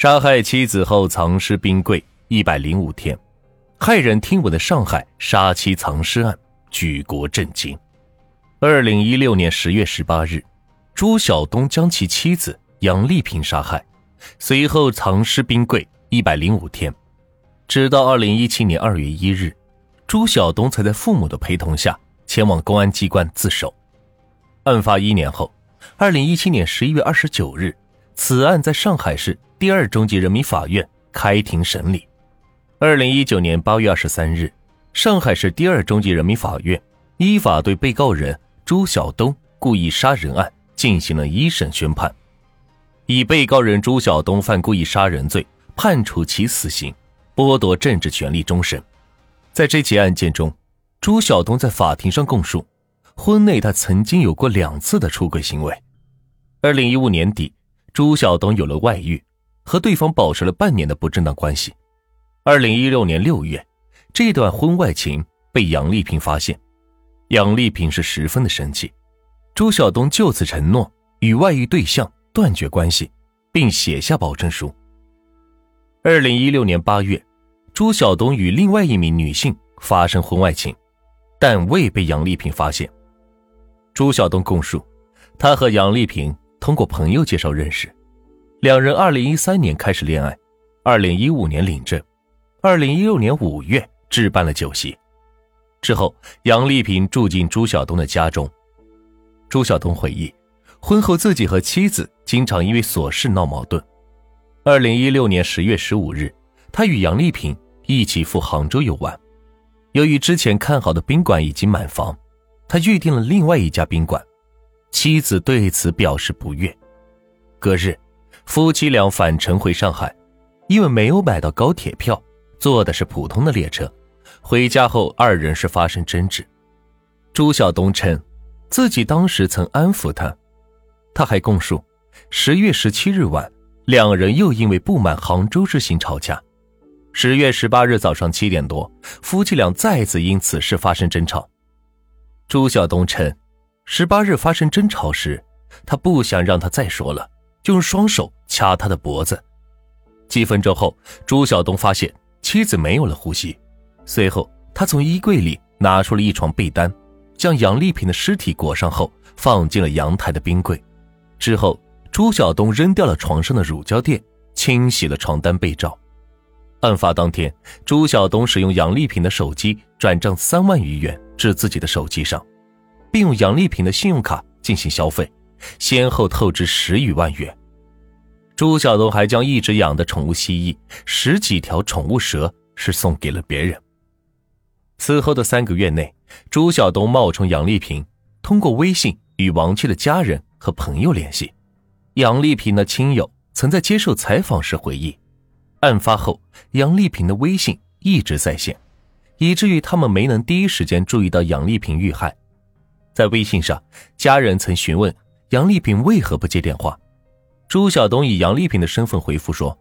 杀害妻子后藏尸冰柜一百零五天，骇人听闻的上海杀妻藏尸案举国震惊。二零一六年十月十八日，朱晓东将其妻子杨丽萍杀害，随后藏尸冰柜一百零五天，直到二零一七年二月一日，朱晓东才在父母的陪同下前往公安机关自首。案发一年后，二零一七年十一月二十九日，此案在上海市第二中级人民法院开庭审理。二零一九年八月二十三日，上海市第二中级人民法院依法对被告人。朱晓东故意杀人案进行了一审宣判，以被告人朱晓东犯故意杀人罪，判处其死刑，剥夺政治权利终身。在这起案件中，朱晓东在法庭上供述，婚内他曾经有过两次的出轨行为。二零一五年底，朱晓东有了外遇，和对方保持了半年的不正当关系。二零一六年六月，这段婚外情被杨丽萍发现。杨丽萍是十分的生气，朱晓东就此承诺与外遇对象断绝关系，并写下保证书。二零一六年八月，朱晓东与另外一名女性发生婚外情，但未被杨丽萍发现。朱晓东供述，他和杨丽萍通过朋友介绍认识，两人二零一三年开始恋爱，二零一五年领证，二零一六年五月置办了酒席。之后，杨丽萍住进朱晓东的家中。朱晓东回忆，婚后自己和妻子经常因为琐事闹矛盾。二零一六年十月十五日，他与杨丽萍一起赴杭州游玩。由于之前看好的宾馆已经满房，他预订了另外一家宾馆。妻子对此表示不悦。隔日，夫妻俩返程回上海，因为没有买到高铁票，坐的是普通的列车。回家后，二人是发生争执。朱晓东称，自己当时曾安抚他。他还供述，十月十七日晚，两人又因为不满杭州之行吵架。十月十八日早上七点多，夫妻俩再次因此事发生争吵。朱晓东称，十八日发生争吵时，他不想让他再说了，就用双手掐他的脖子。几分钟后，朱晓东发现妻子没有了呼吸。随后，他从衣柜里拿出了一床被单，将杨丽萍的尸体裹上后，放进了阳台的冰柜。之后，朱晓东扔掉了床上的乳胶垫，清洗了床单被罩。案发当天，朱晓东使用杨丽萍的手机转账三万余元至自己的手机上，并用杨丽萍的信用卡进行消费，先后透支十余万元。朱晓东还将一直养的宠物蜥蜴、十几条宠物蛇是送给了别人。此后的三个月内，朱晓东冒充杨丽萍，通过微信与亡妻的家人和朋友联系。杨丽萍的亲友曾在接受采访时回忆，案发后杨丽萍的微信一直在线，以至于他们没能第一时间注意到杨丽萍遇害。在微信上，家人曾询问杨丽萍为何不接电话，朱晓东以杨丽萍的身份回复说：“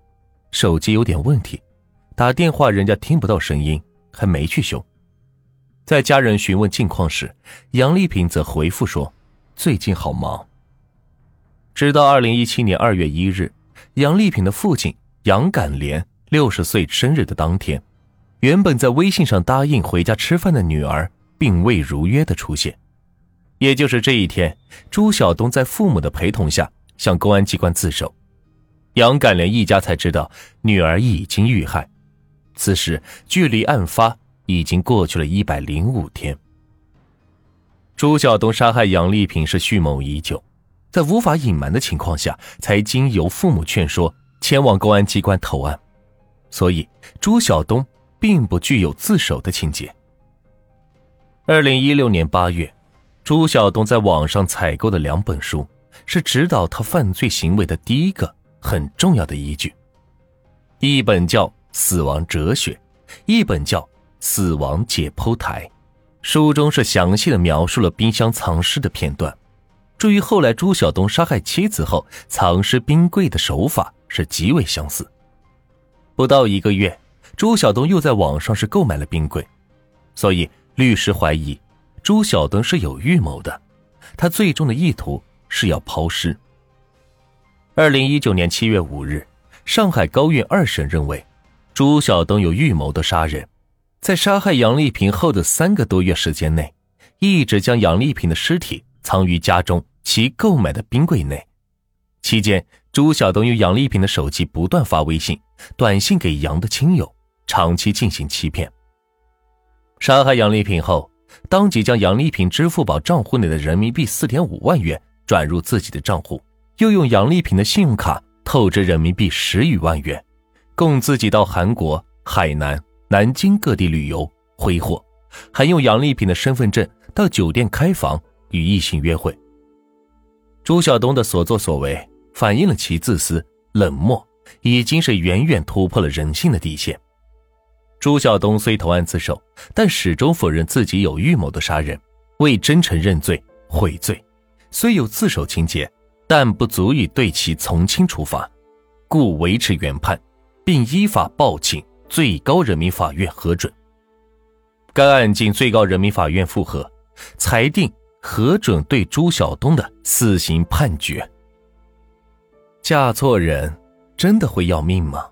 手机有点问题，打电话人家听不到声音，还没去修。”在家人询问近况时，杨丽萍则回复说：“最近好忙。”直到二零一七年二月一日，杨丽萍的父亲杨感莲六十岁生日的当天，原本在微信上答应回家吃饭的女儿，并未如约的出现。也就是这一天，朱晓东在父母的陪同下向公安机关自首，杨敢莲一家才知道女儿已经遇害。此时，距离案发。已经过去了一百零五天。朱晓东杀害杨丽萍是蓄谋已久，在无法隐瞒的情况下，才经由父母劝说前往公安机关投案，所以朱晓东并不具有自首的情节。二零一六年八月，朱晓东在网上采购的两本书，是指导他犯罪行为的第一个很重要的依据，一本叫《死亡哲学》，一本叫。死亡解剖台，书中是详细的描述了冰箱藏尸的片段，至于后来朱晓东杀害妻子后藏尸冰柜的手法是极为相似。不到一个月，朱晓东又在网上是购买了冰柜，所以律师怀疑朱晓东是有预谋的，他最终的意图是要抛尸。二零一九年七月五日，上海高院二审认为，朱晓东有预谋的杀人，在杀害杨丽萍后的三个多月时间内，一直将杨丽萍的尸体藏于家中其购买的冰柜内。期间，朱晓东用杨丽萍的手机不断发微信、短信给杨的亲友，长期进行欺骗。杀害杨丽萍后，当即将杨丽萍支付宝账户内的人民币四点五万元转入自己的账户，又用杨丽萍的信用卡透支人民币十余万元，供自己到韩国、海南、南京各地旅游挥霍，还用杨丽萍的身份证到酒店开房与异性约会。朱晓东的所作所为。反映了其自私冷漠，已经是远远突破了人性的底线。朱晓东虽投案自首，但始终否认自己有预谋的杀人，未真诚认罪悔罪。虽有自首情节，但不足以对其从轻处罚，故维持原判，并依法报请最高人民法院核准。该案经最高人民法院复核，裁定核准对朱晓东的死刑判决。嫁错人，真的会要命吗？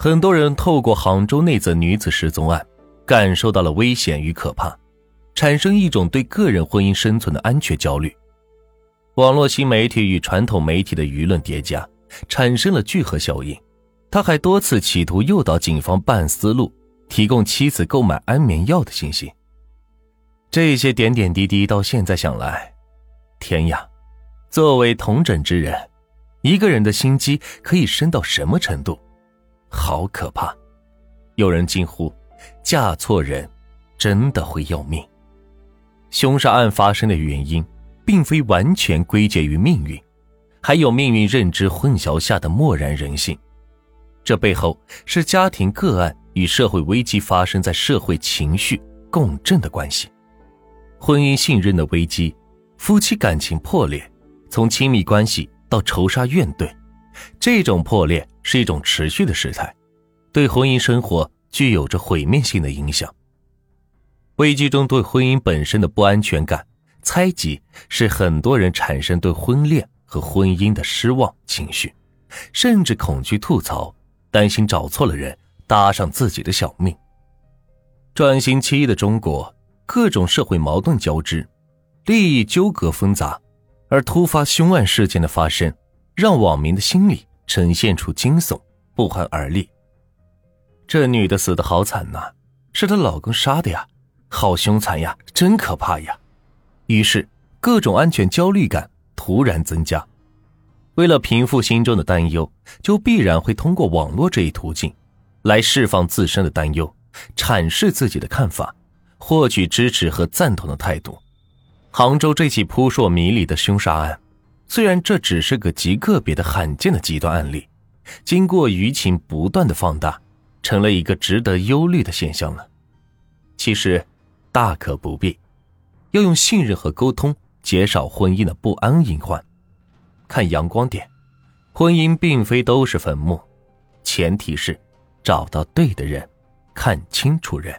很多人透过杭州那则女子失踪案，感受到了危险与可怕，产生一种对个人婚姻生存的安全焦虑。网络新媒体与传统媒体的舆论叠加，产生了聚合效应。他还多次企图诱导警方办思路，提供妻子购买安眠药的信息。这些点点滴滴，到现在想来，天呀！作为同诊之人。一个人的心机可以深到什么程度？好可怕！有人惊呼：“嫁错人，真的会要命。”凶杀案发生的原因，并非完全归结于命运，还有命运认知混淆下的漠然人性。这背后是家庭个案与社会危机发生在社会情绪共振的关系，婚姻信任的危机，夫妻感情破裂，从亲密关系。到仇杀怨怼，这种破裂是一种持续的事态，对婚姻生活具有着毁灭性的影响。危机中对婚姻本身的不安全感、猜忌，使很多人产生对婚恋和婚姻的失望情绪，甚至恐惧吐槽，担心找错了人，搭上自己的小命。转型期的中国，各种社会矛盾交织，利益纠葛纷杂。而突发凶案事件的发生，让网民的心里呈现出惊悚、不寒而栗。这女的死的好惨呐，是她老公杀的呀，好凶残呀，真可怕呀！于是，各种安全焦虑感突然增加。为了平复心中的担忧，就必然会通过网络这一途径，来释放自身的担忧，阐释自己的看法，获取支持和赞同的态度。杭州这起扑朔迷离的凶杀案，虽然这只是个极个别的罕见的极端案例，经过舆情不断的放大，成了一个值得忧虑的现象了。其实，大可不必，要用信任和沟通减少婚姻的不安隐患。看阳光点，婚姻并非都是坟墓，前提是找到对的人，看清楚人。